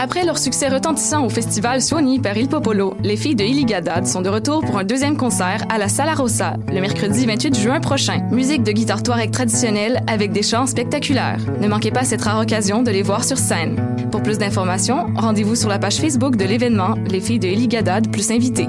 Après leur succès retentissant au festival Suoni par Il Popolo, les filles de Illigadad sont de retour pour un deuxième concert à la Sala Rossa le mercredi 28 juin prochain. Musique de guitare touareg traditionnelle avec des chants spectaculaires. Ne manquez pas cette rare occasion de les voir sur scène. Pour plus d'informations, rendez-vous sur la page Facebook de l'événement Les filles de Illigadad plus invités.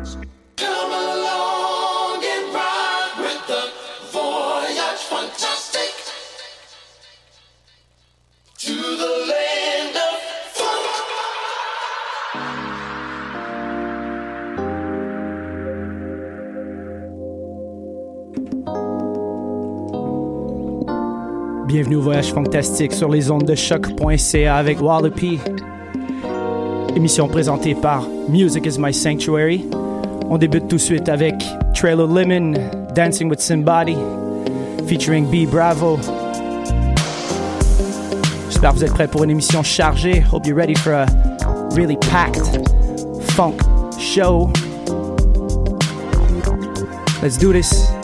Voyage fantastique sur les ondes de choc.ca avec Wallopy. Émission présentée par Music is My Sanctuary. On débute tout de suite avec Trailer Lemon, Dancing with Somebody, featuring B Bravo. J'espère que vous êtes prêts pour une émission chargée. Hope you're ready for a really packed funk show. Let's do this.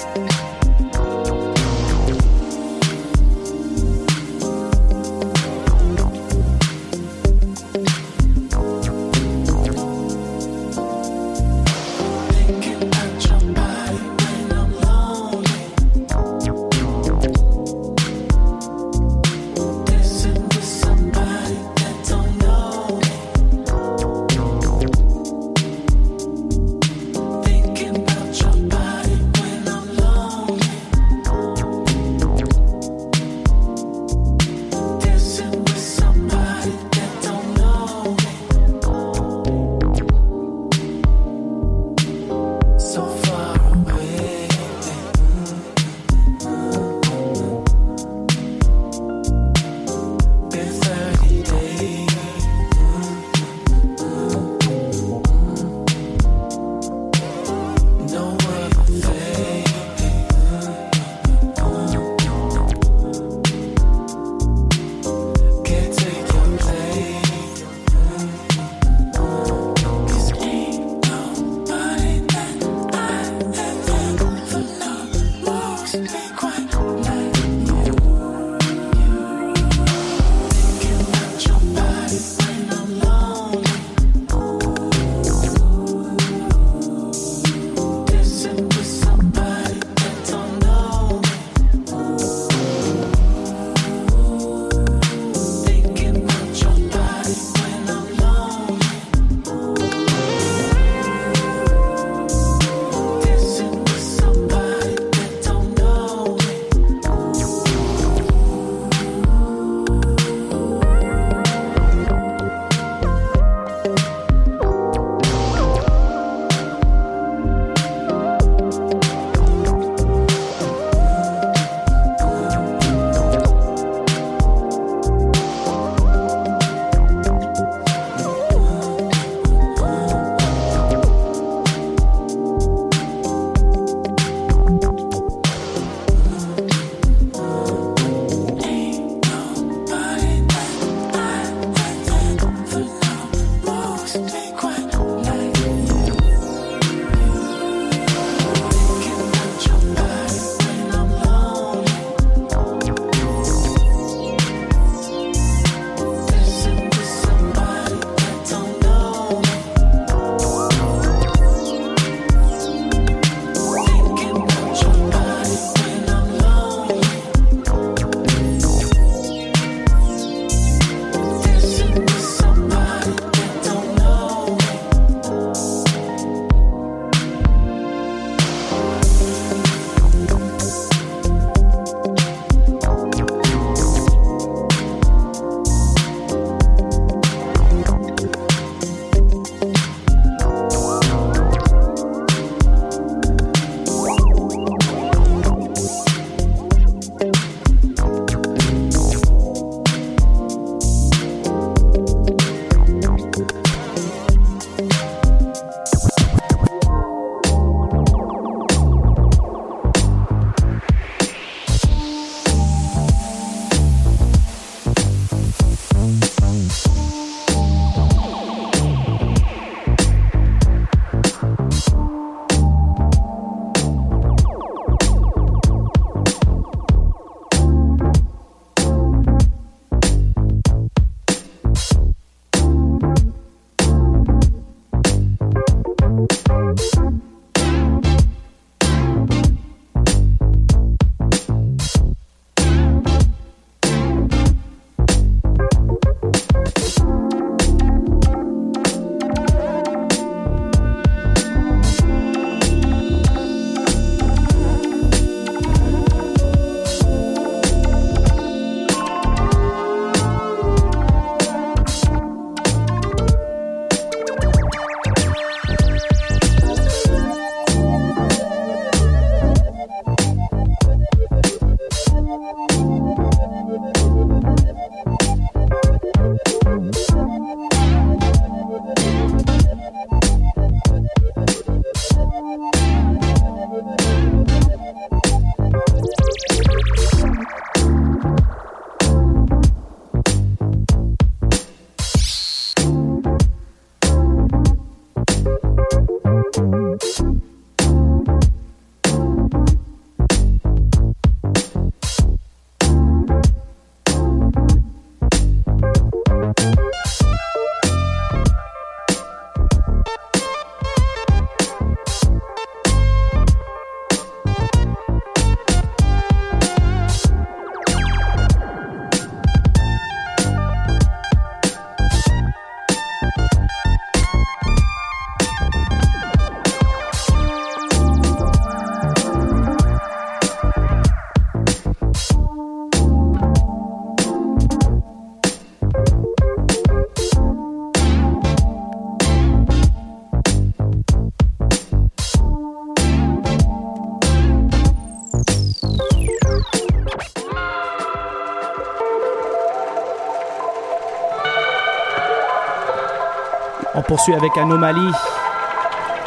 Poursuit avec Anomalie.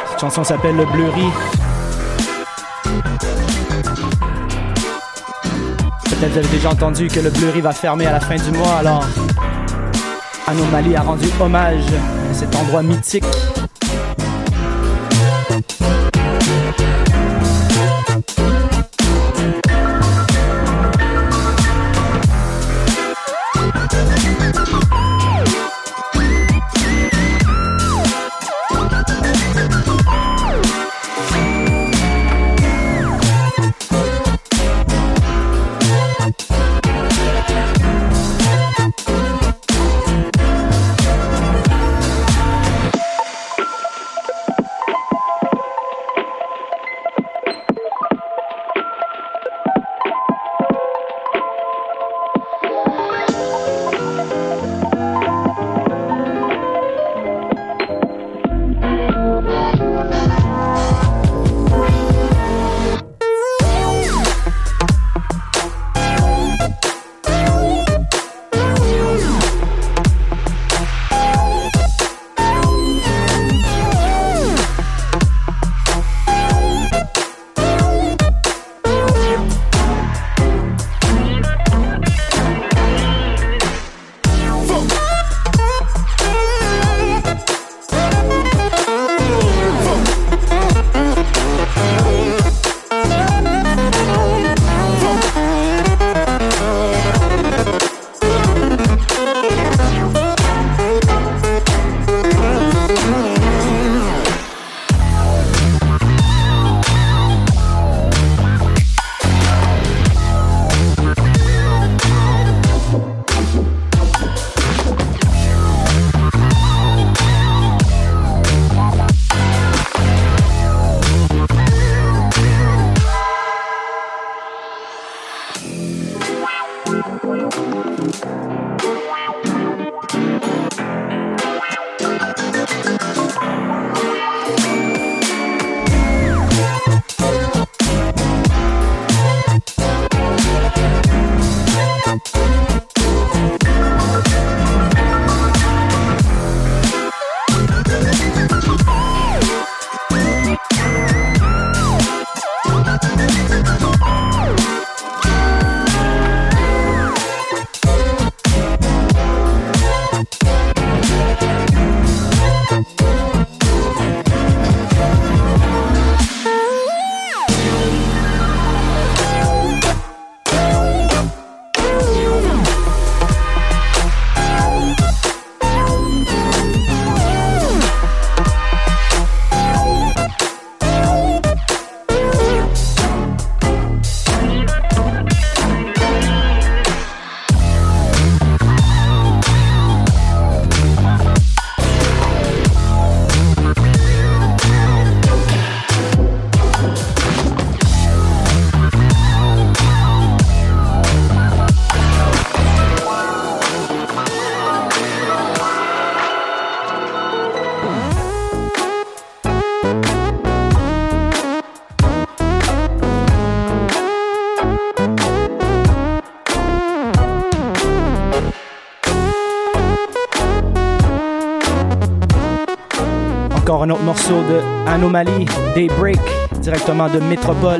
Cette chanson s'appelle Le Bleury. Peut-être vous avez déjà entendu que le Bleury va fermer à la fin du mois, alors Anomalie a rendu hommage à cet endroit mythique. Morceau de Anomaly, Daybreak, directement de Métropole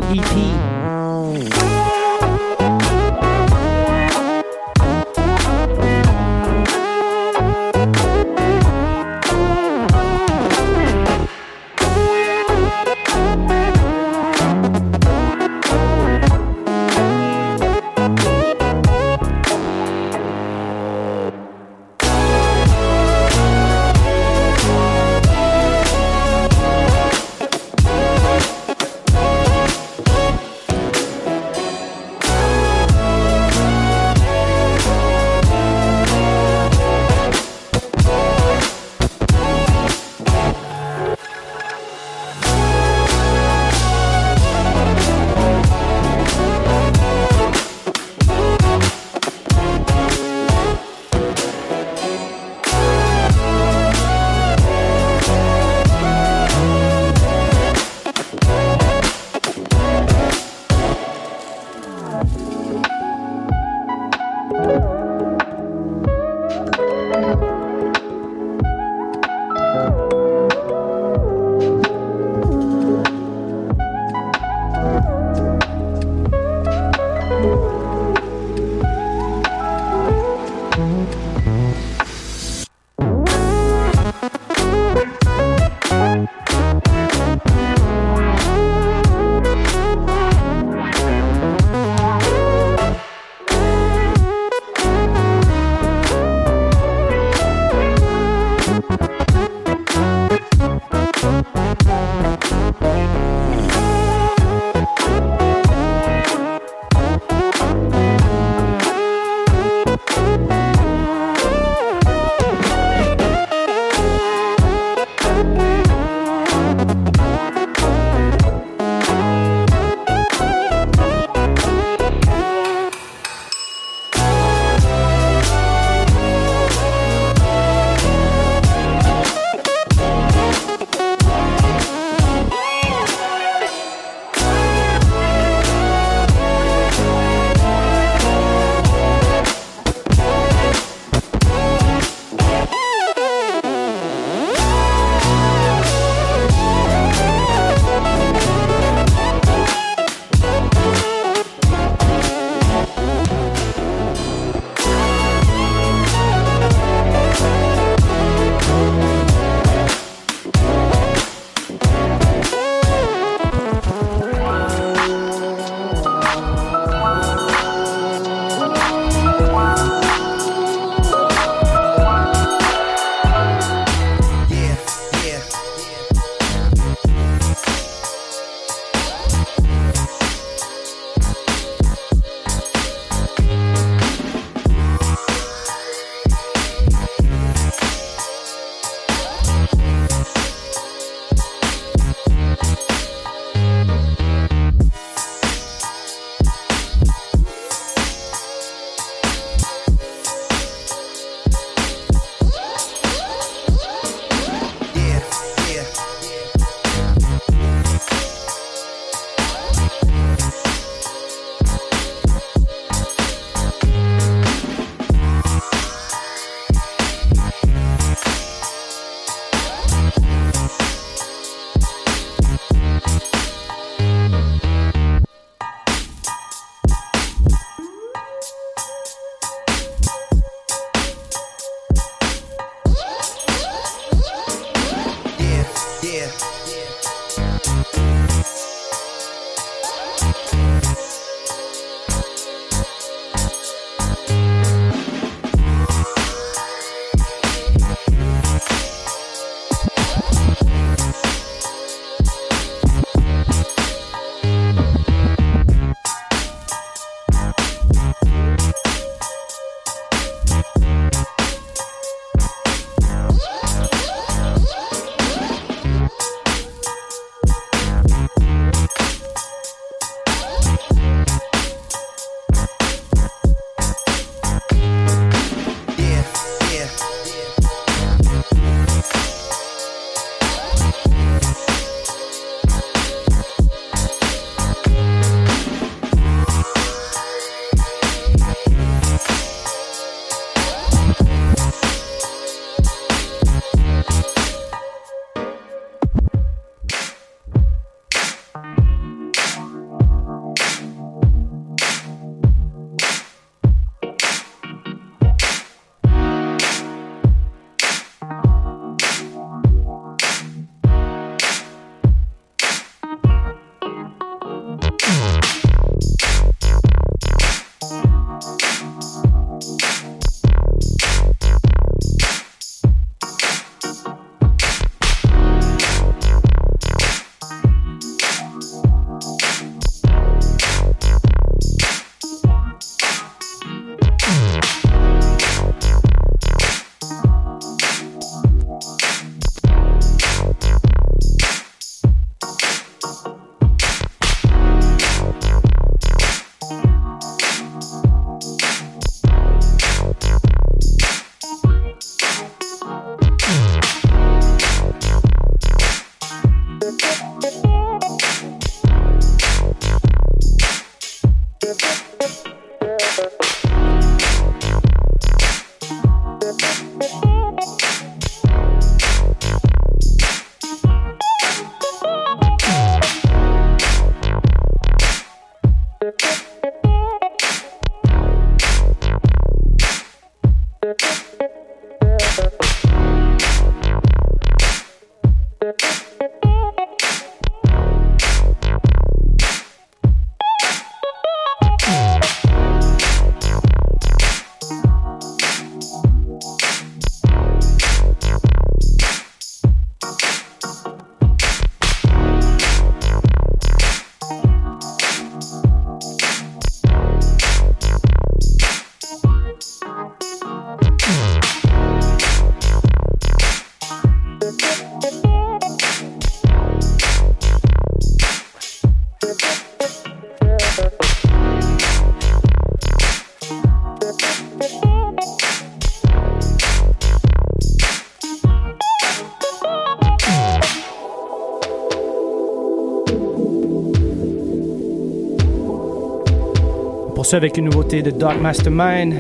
Avec une nouveauté de Dark Mastermind,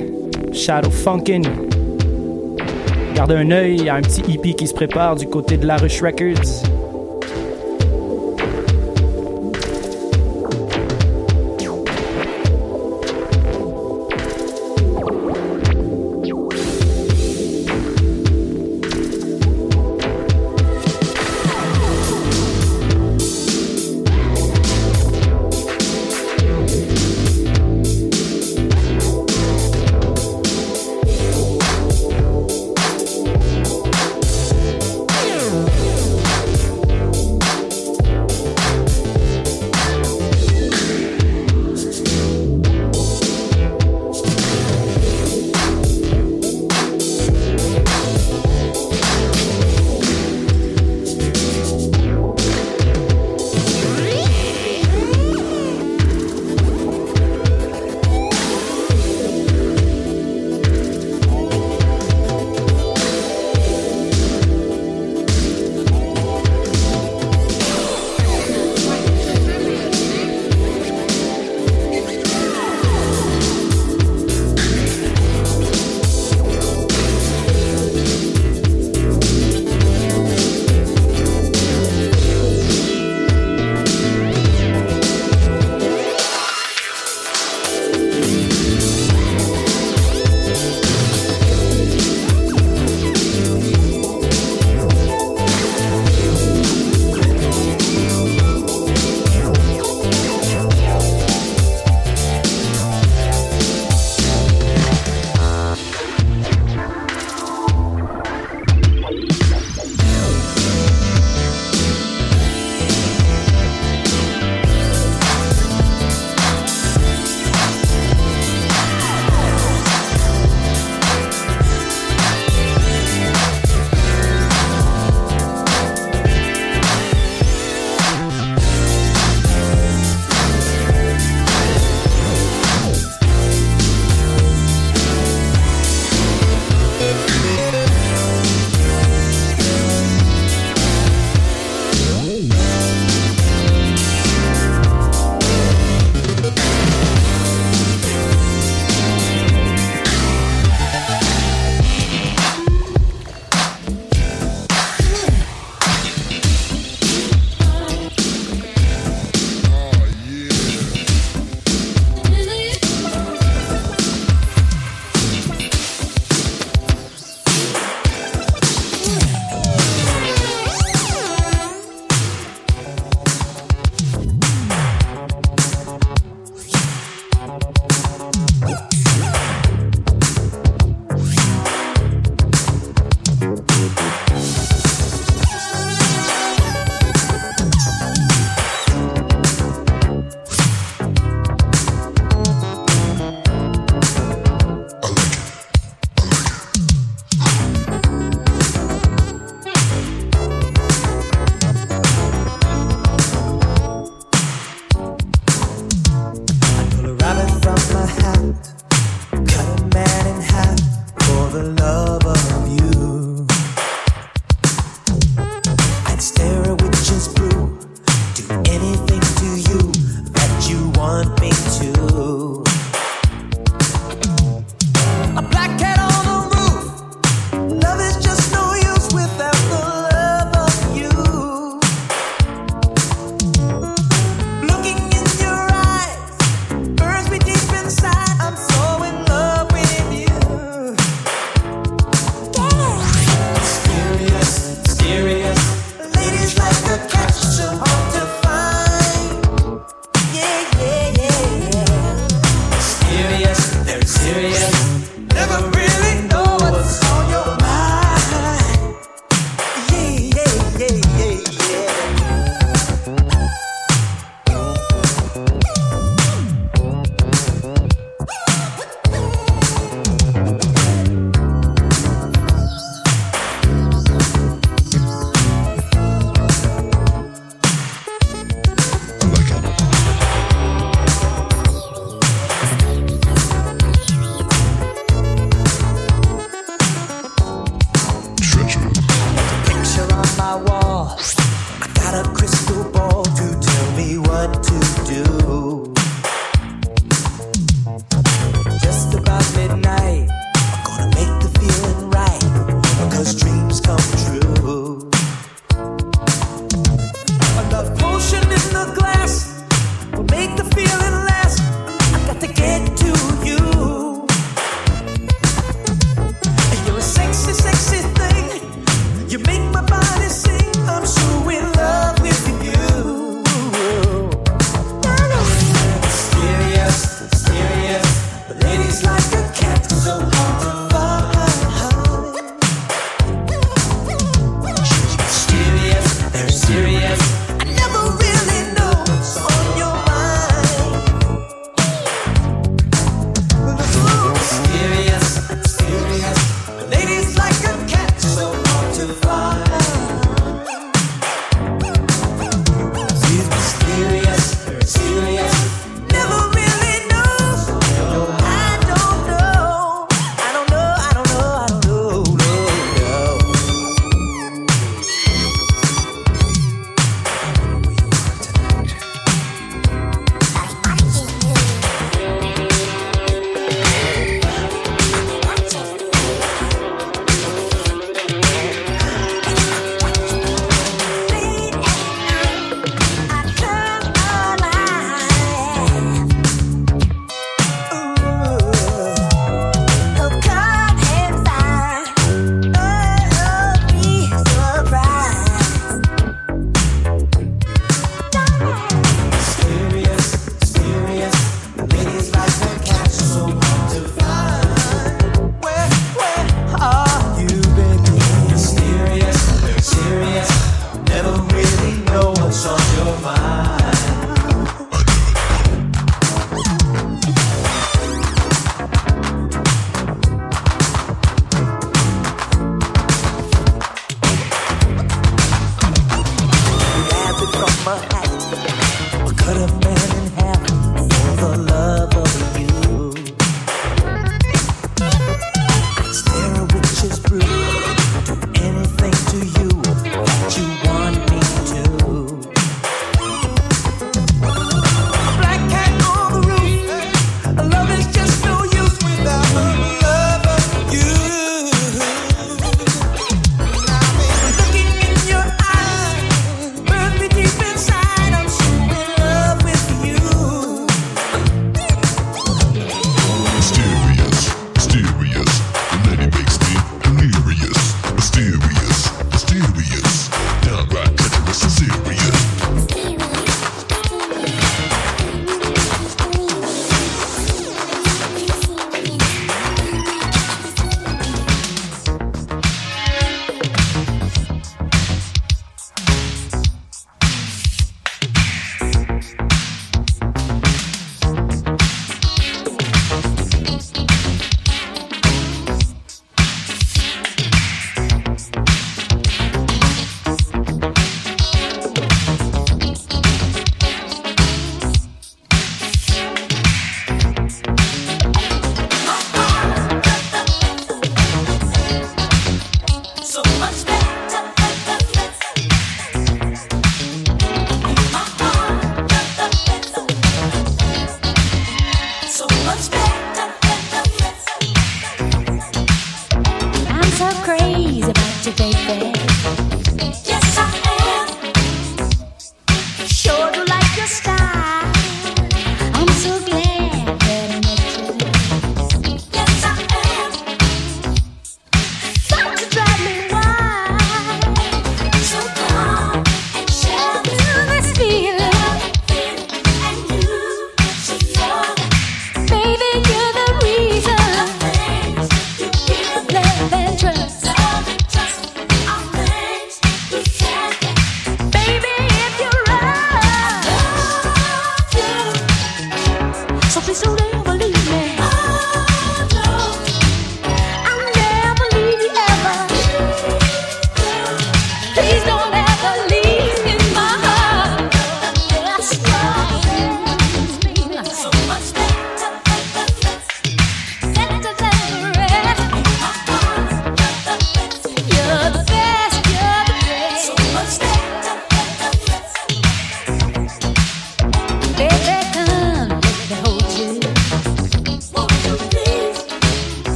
Shadow Funkin'. Gardez un œil, il y a un petit EP qui se prépare du côté de La Rush Records.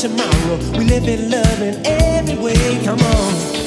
tomorrow. We live in love in every way. Come on.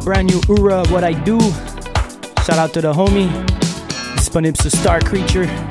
brand new Ura, What I Do. Shout out to the homie, Disponible Star Creature.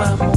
mama.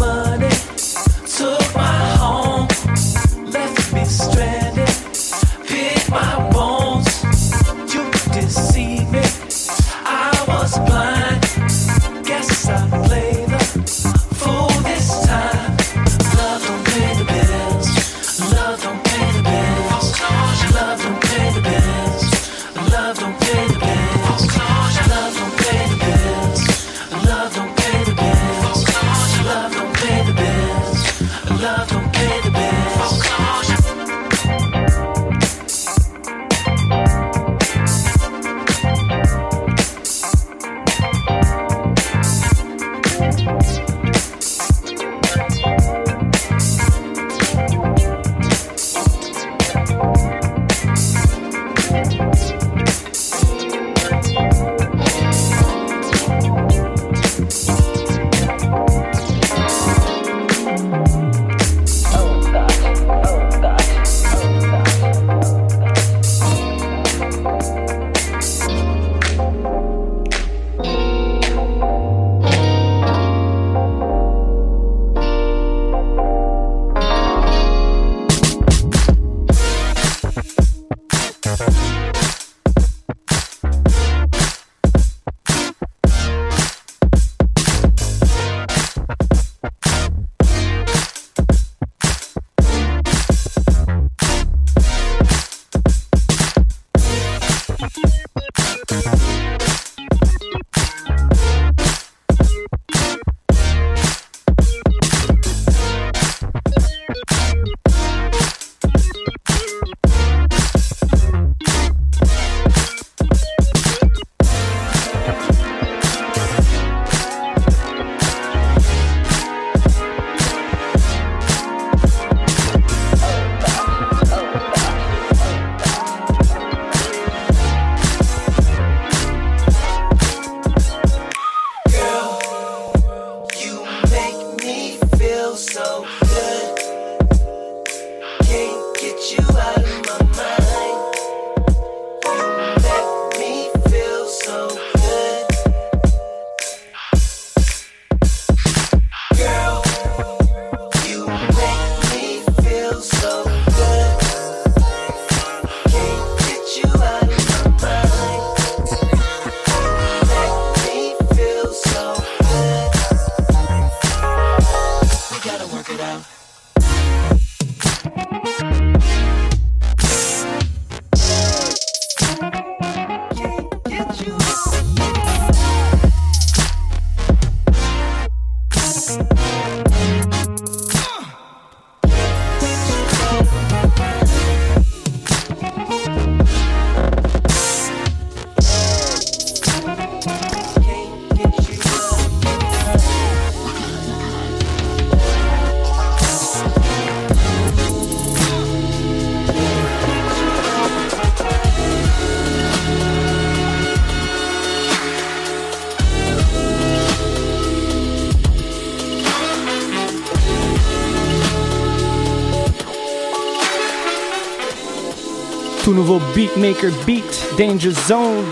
Nouveau Beatmaker Beat, Danger Zone.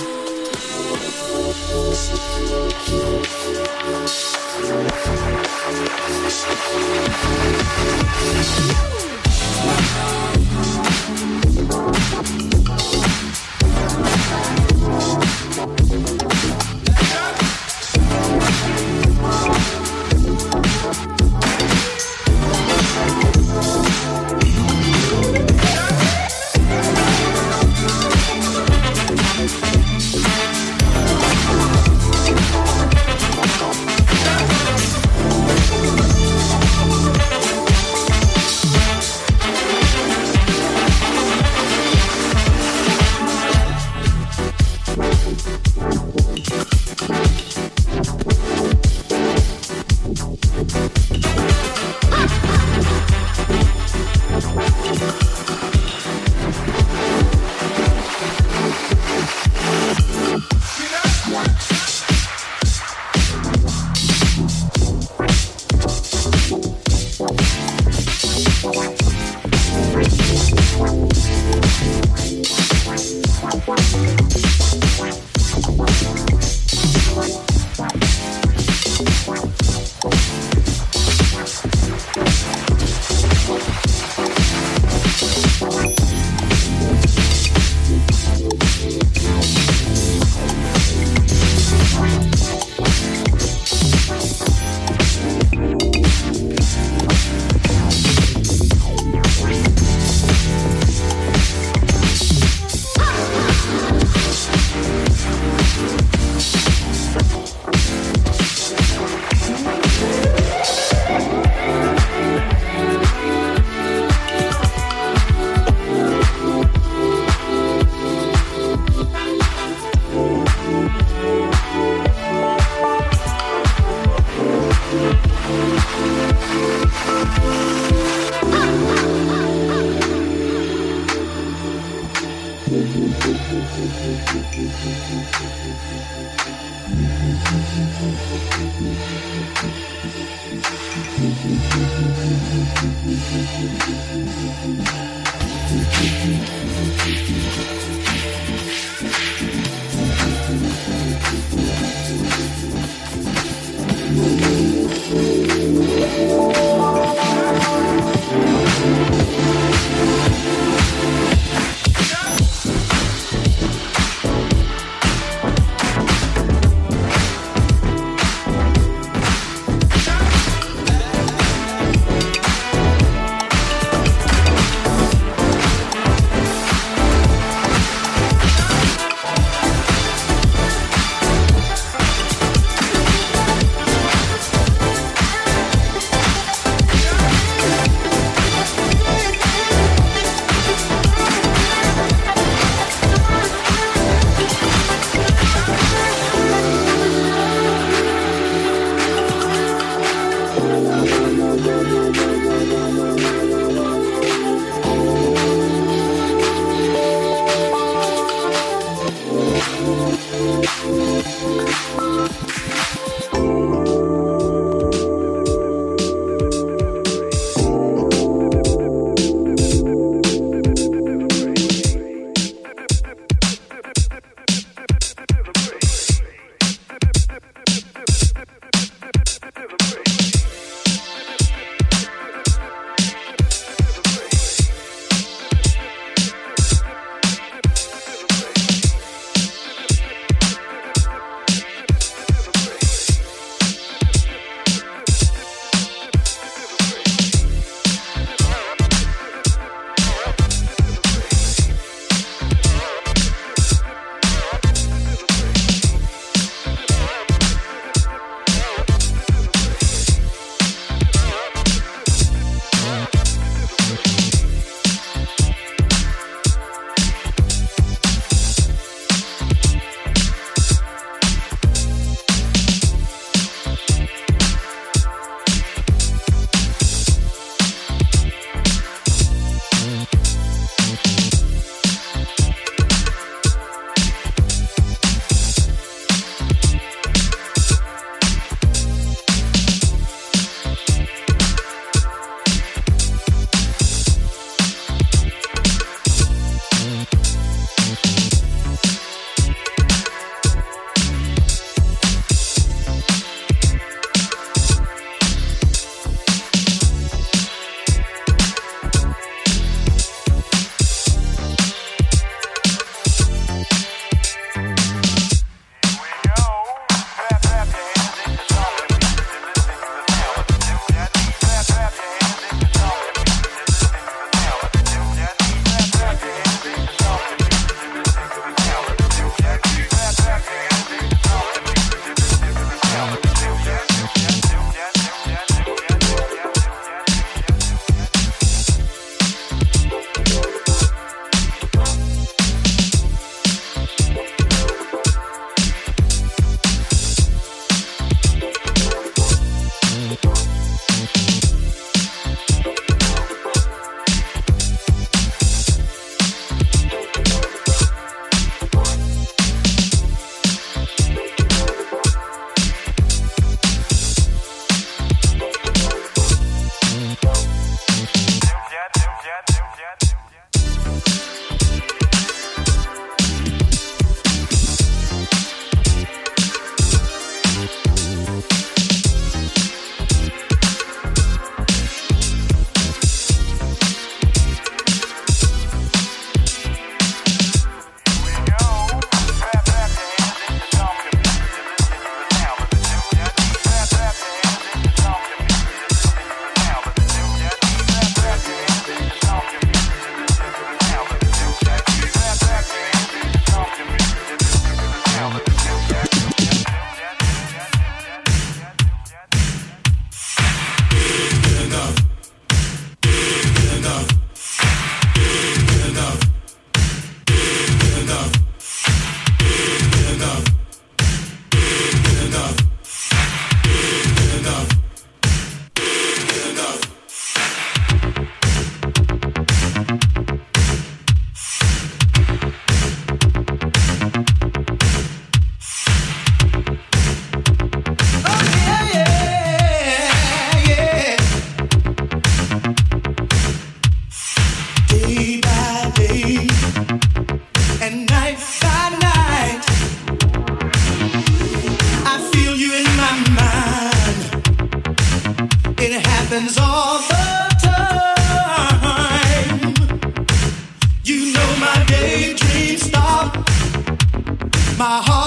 My daydreams stop. My heart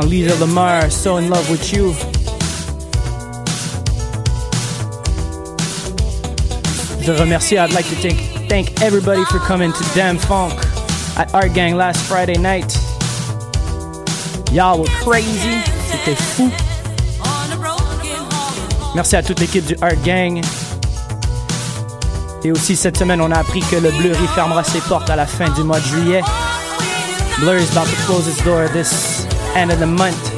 Lisa Lamar, So in Love with You. Je remercie, I'd like to thank, thank everybody for coming to Damn Funk at Art Gang last Friday night. Y'all were crazy, c'était fou. Merci à toute l'équipe du Art Gang. Et aussi cette semaine, on a appris que le Bleury fermera ses portes à la fin du mois de juillet. Blur is about to close its door this end of the month.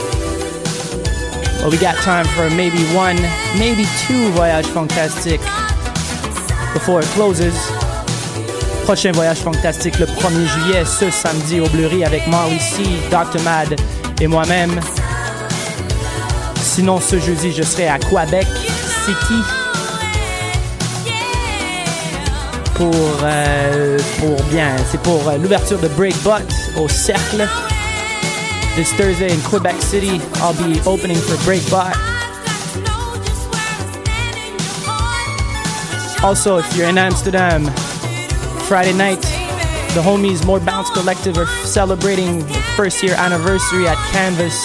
We got time for maybe one, maybe two Voyage Fantastique before it closes. Prochain Voyage Fantastique le 1er juillet, ce samedi au Bleury avec Marley C, Dr. Mad et moi-même. Sinon, ce jeudi, je serai à Quebec City pour, euh, pour bien, c'est pour euh, l'ouverture de Breakbot au Cercle. This Thursday in Quebec City, I'll be opening for Breakbot. Also, if you're in Amsterdam, Friday night, the homies More Bounce Collective are celebrating the first year anniversary at Canvas.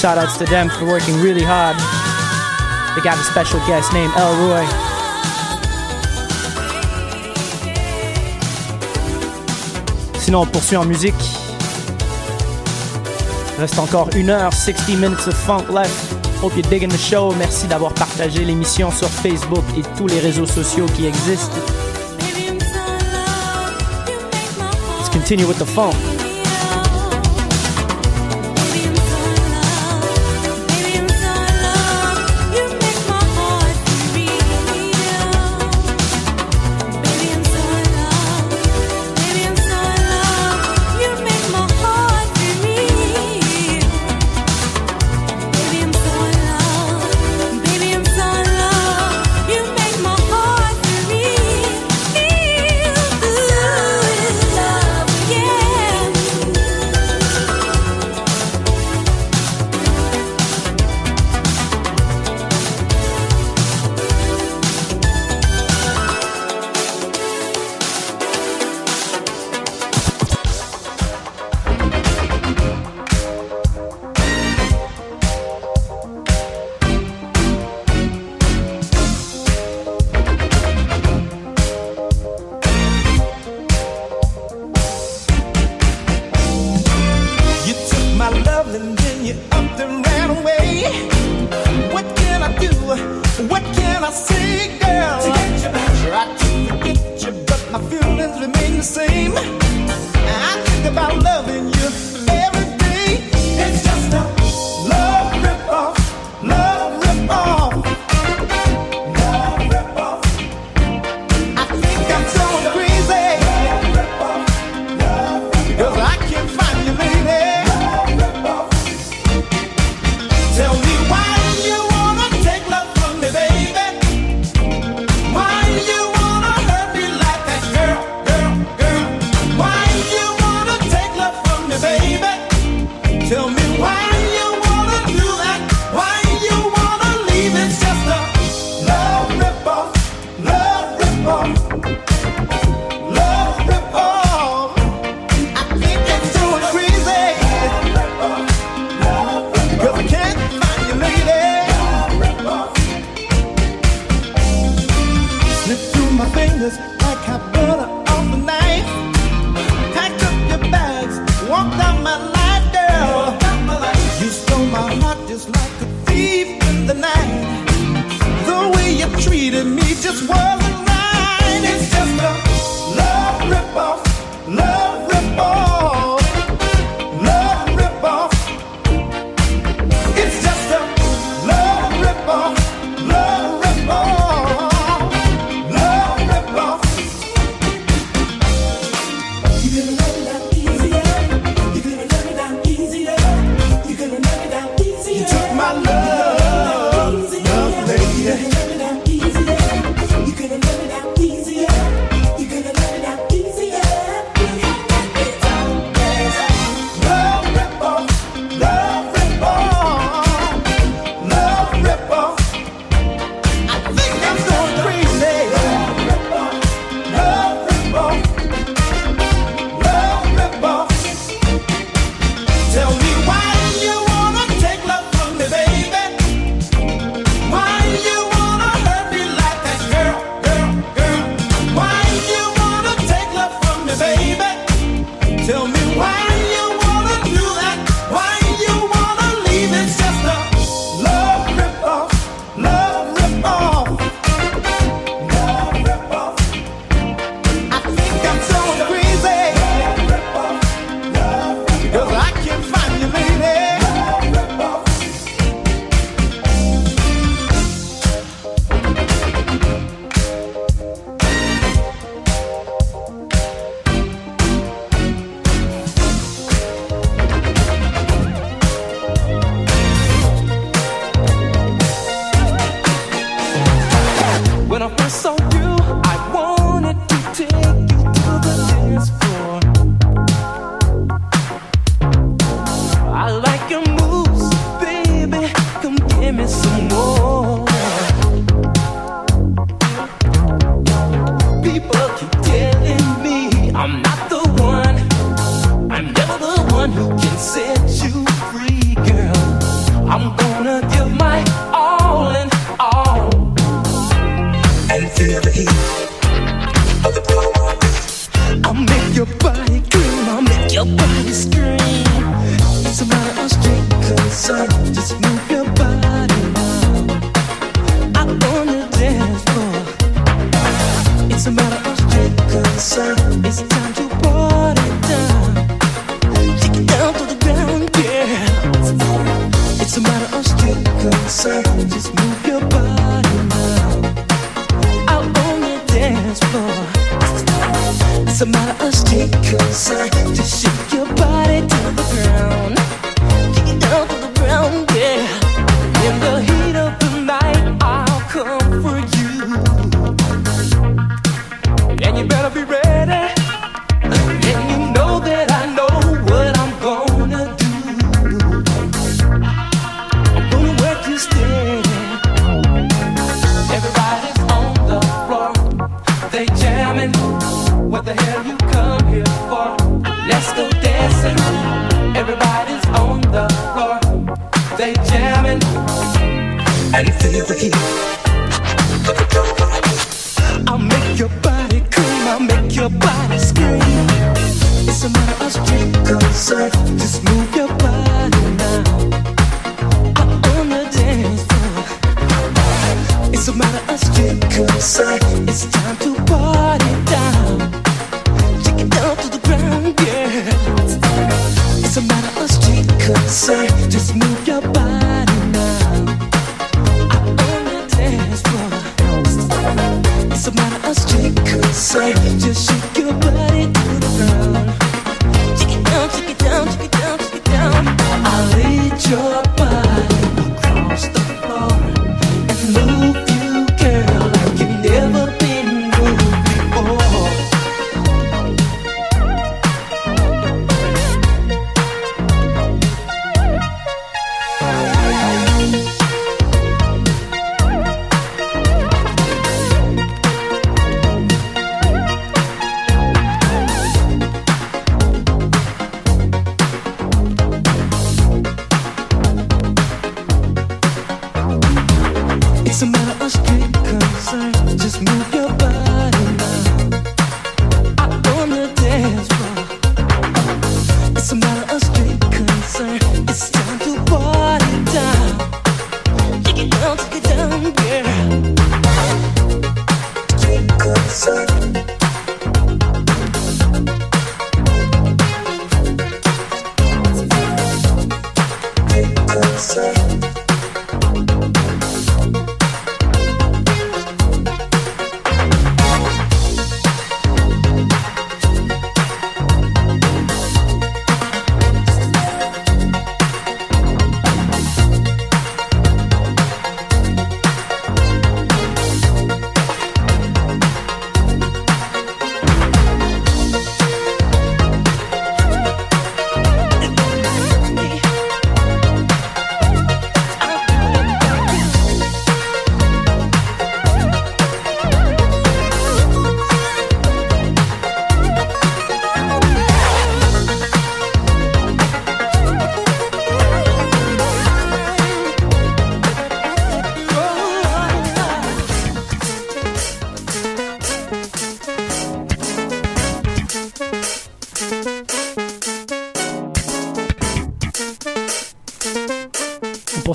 Shout outs to them for working really hard. They got a special guest named Elroy. Sinon, on poursuit en musique. Reste encore une heure, 60 minutes of funk left. Hope you're digging the show. Merci d'avoir partagé l'émission sur Facebook et tous les réseaux sociaux qui existent. Let's continue with the funk.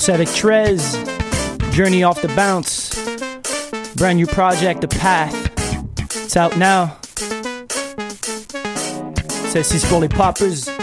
Poursuit avec Trez, Journey Off the Bounce, brand new project, The Path. It's out now. C'est pour les poppers.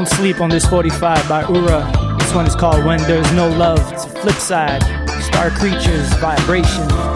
Don't Sleep on this 45 by Ura. This one is called When There's No Love. It's a flip side. Star Creatures, Vibration.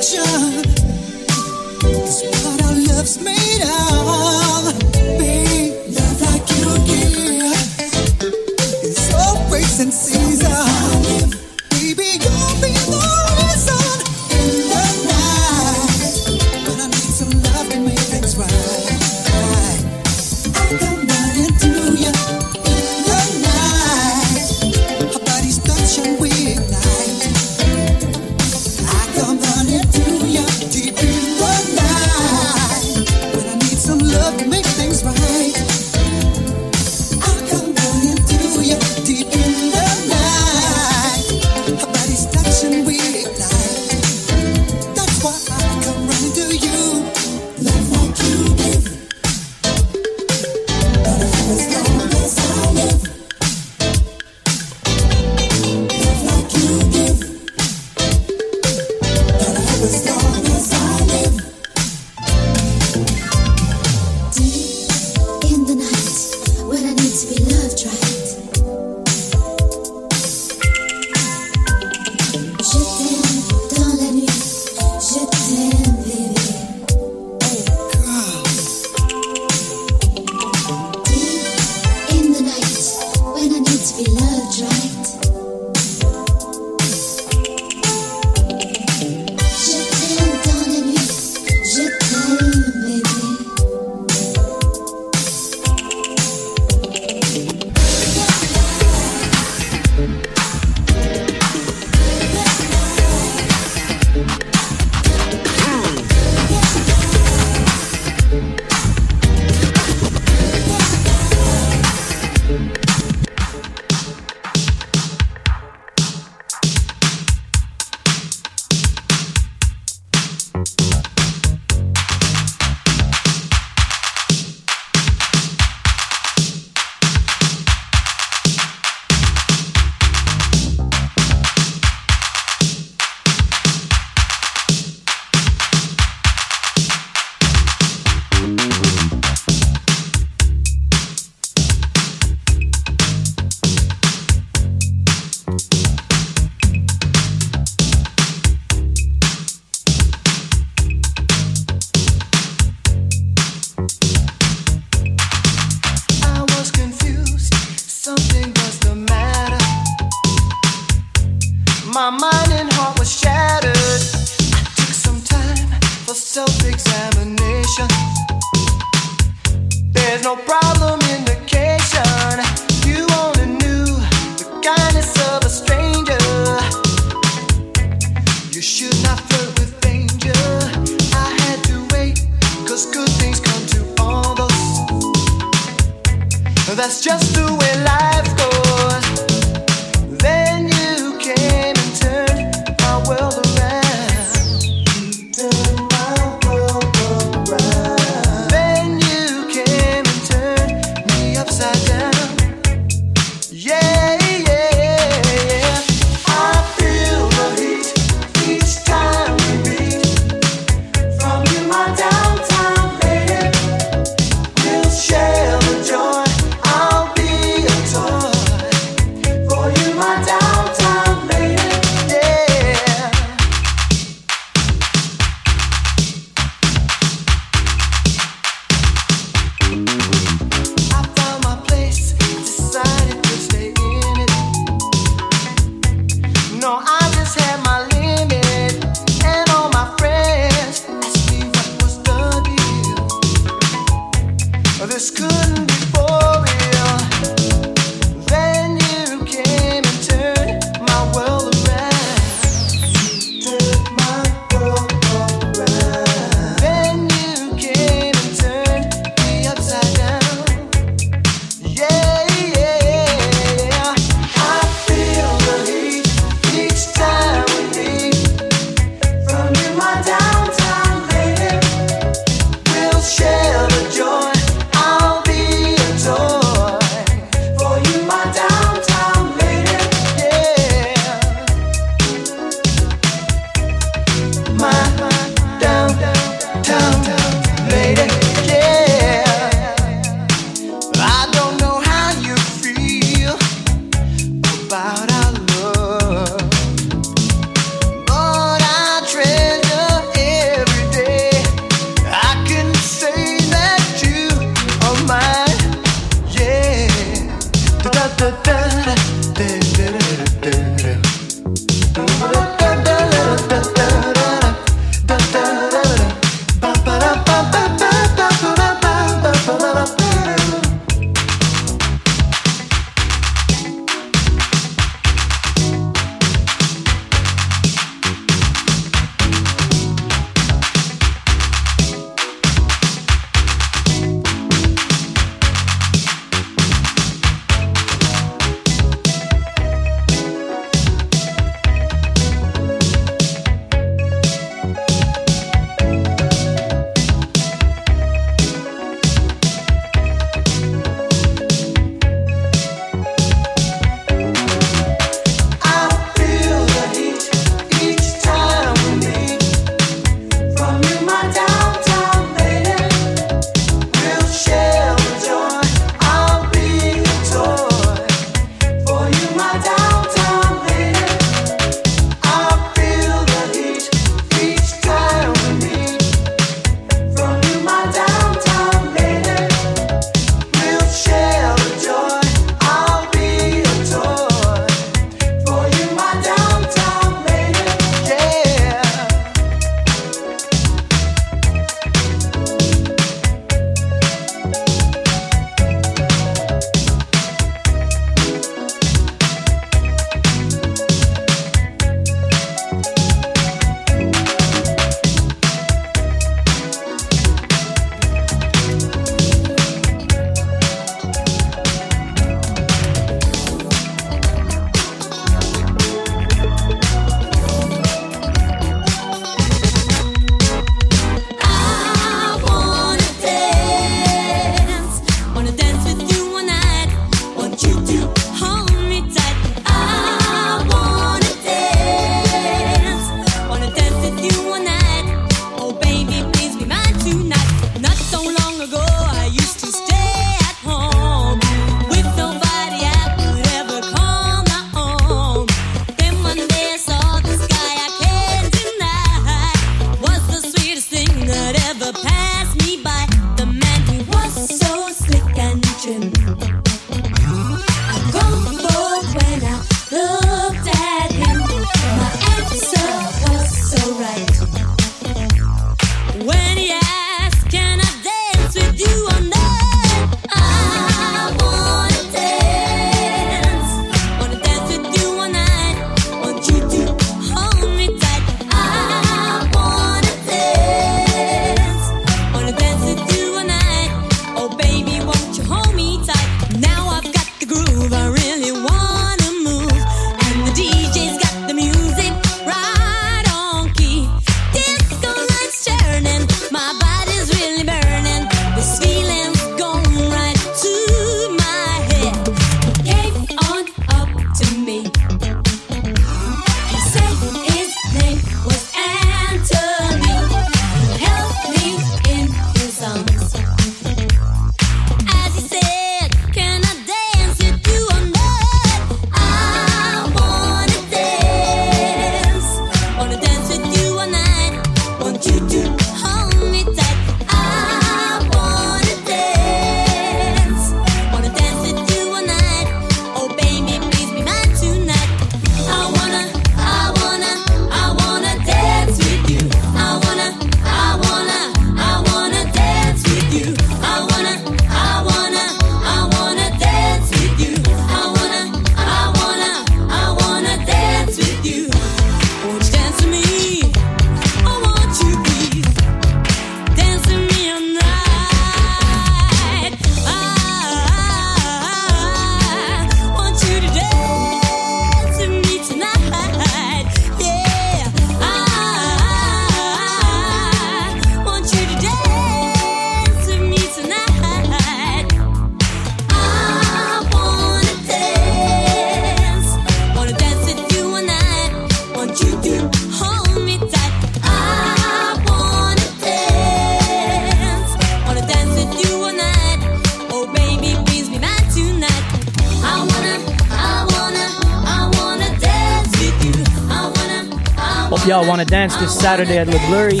This Saturday at Le Blurry.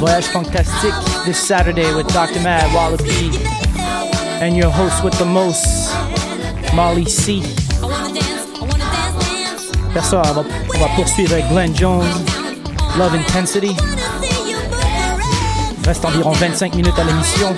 Voyage Fantastique this Saturday with Dr. Mad, Wallopy, and your host with the most, Molly C. Après ça, on va, on va poursuivre avec Glenn Jones, Love Intensity. Reste environ 25 minutes à l'émission.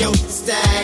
The floor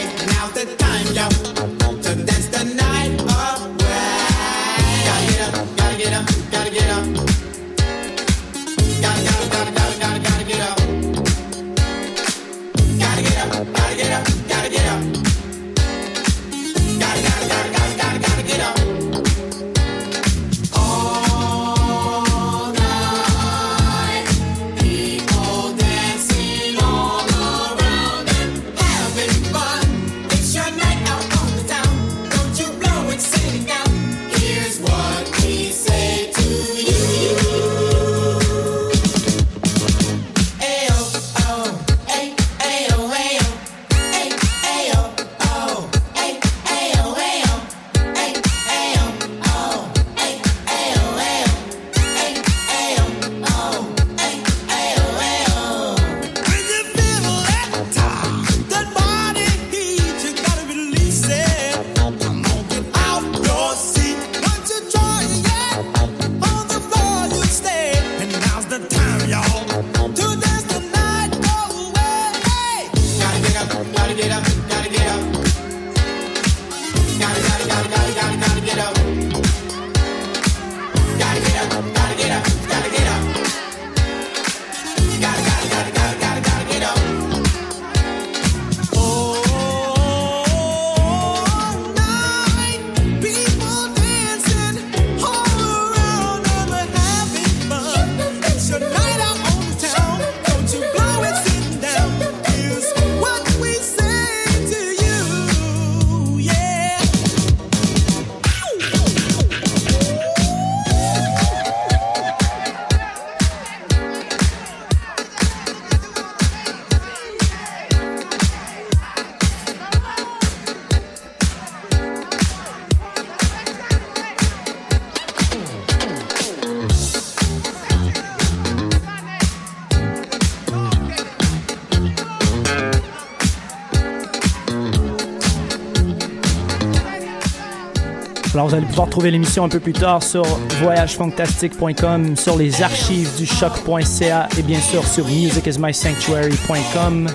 Vous allez pouvoir trouver l'émission un peu plus tard sur voyagefantastique.com, sur les archives du choc.ca et bien sûr sur musicismysanctuary.com.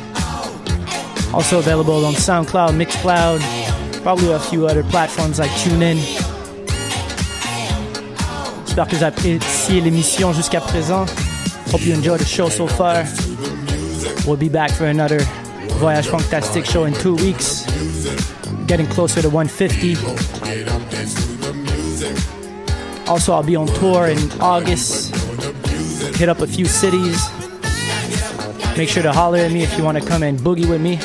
Also available on SoundCloud, Mixcloud, probably a few other platforms like TuneIn. J'espère que vous appréciez l'émission jusqu'à présent. Hope you enjoyed the show so far. We'll be back for another Voyage Fantastic show in two weeks. Getting closer to 150. Also, I'll be on tour in August. Hit up a few cities. Make sure to holler at me if you want to come and boogie with me.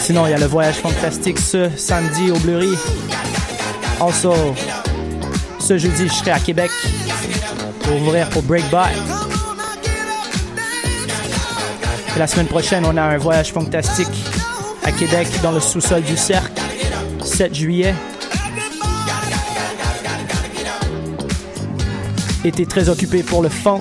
Sinon, il y a le voyage fantastique ce samedi au Bleury. Also, ce jeudi, je serai à Québec pour ouvrir pour Breakbot. La semaine prochaine, on a un voyage fantastique Québec dans le sous-sol du Cercle, 7 juillet. Été très occupé pour le funk.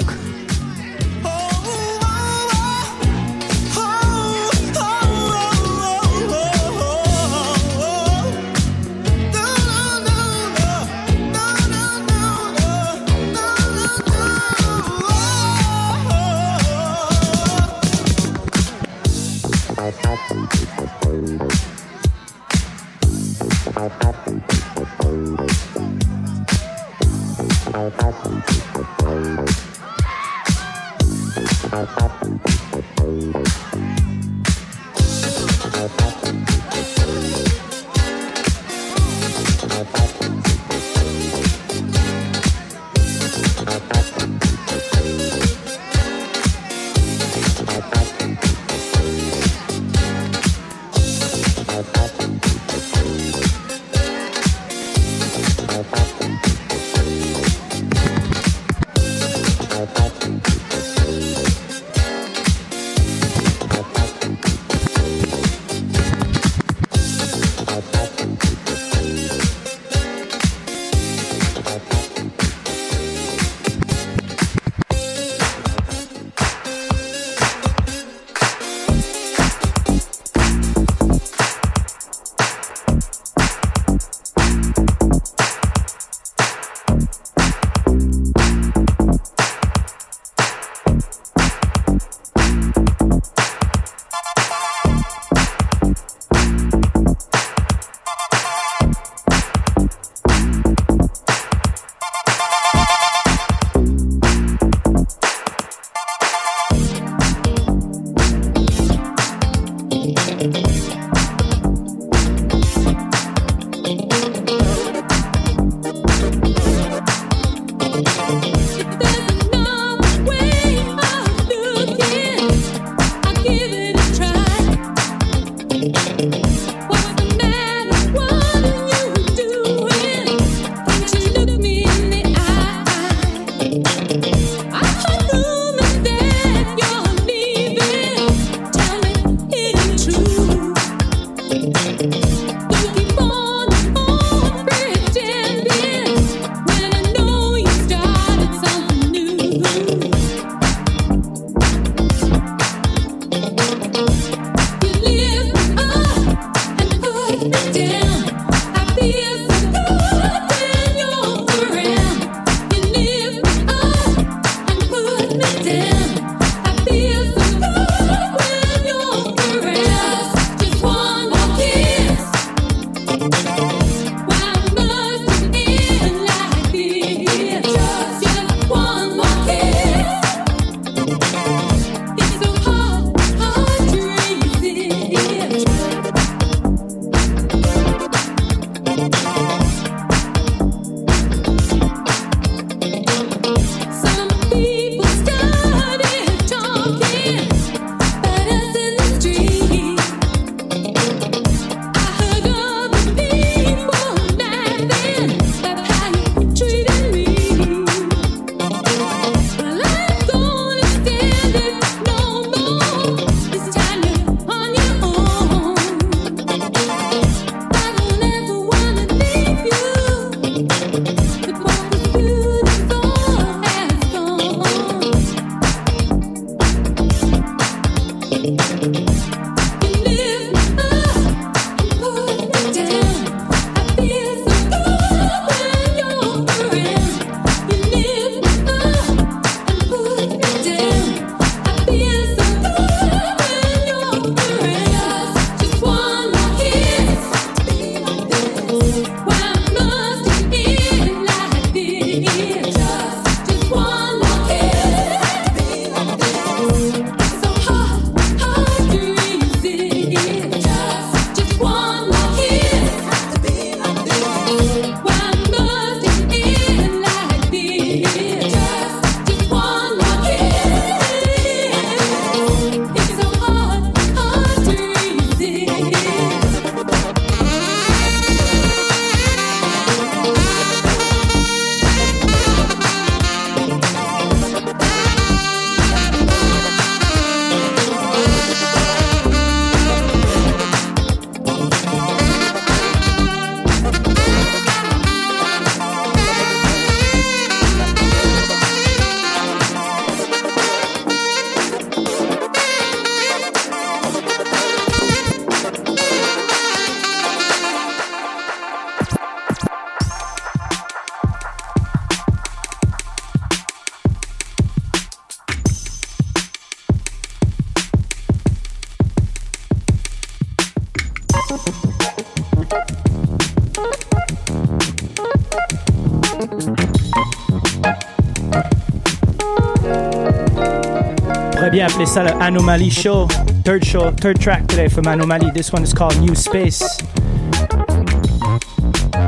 Le Anomaly Show. Third show, third track today from Anomaly. This one is called New Space.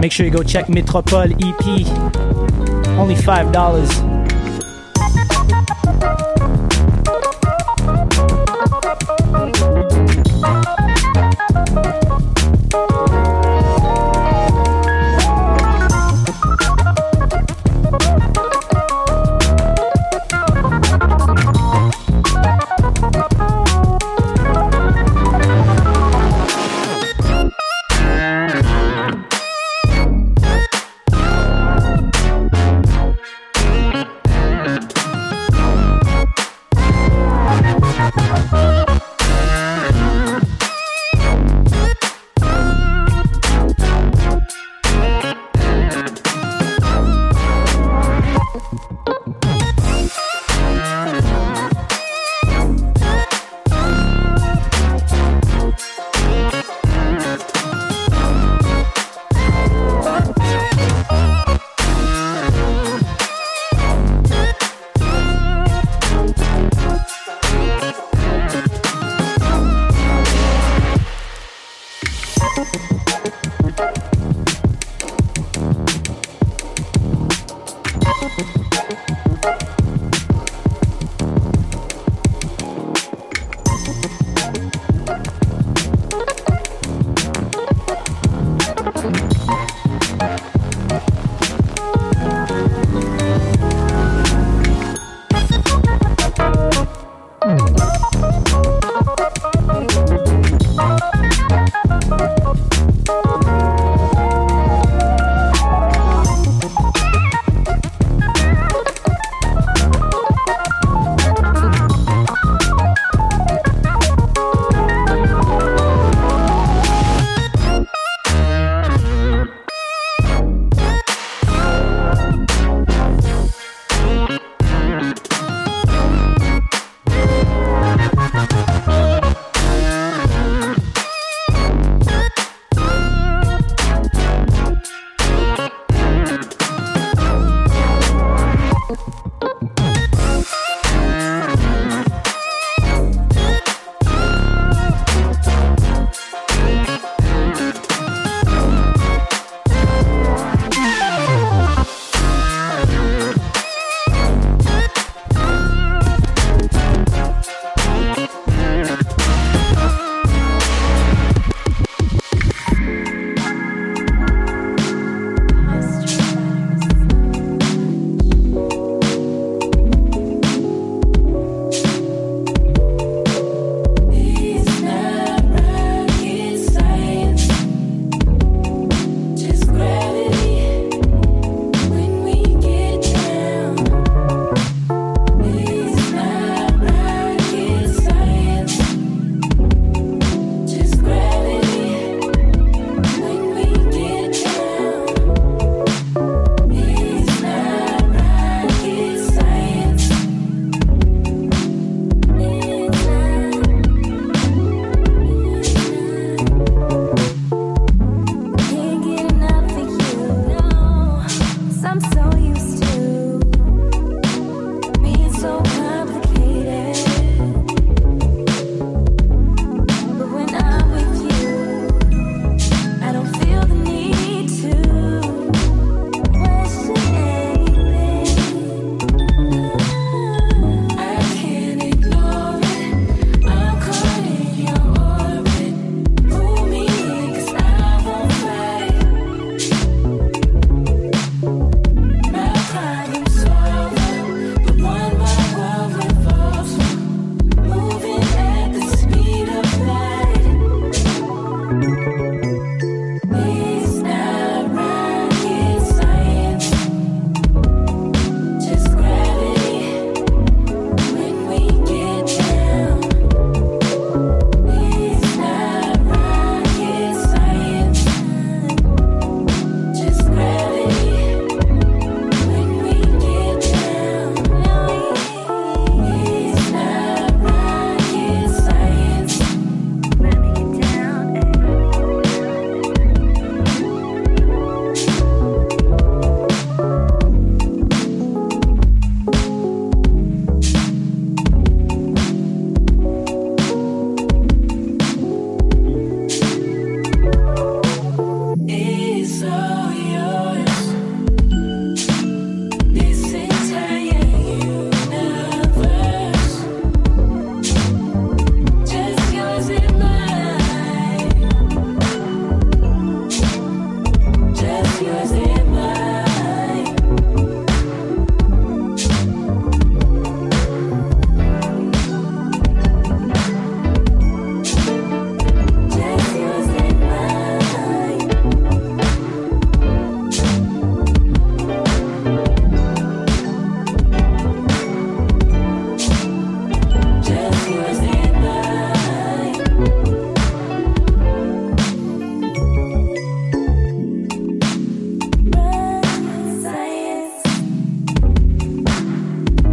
Make sure you go check Metropole EP. Only five dollars.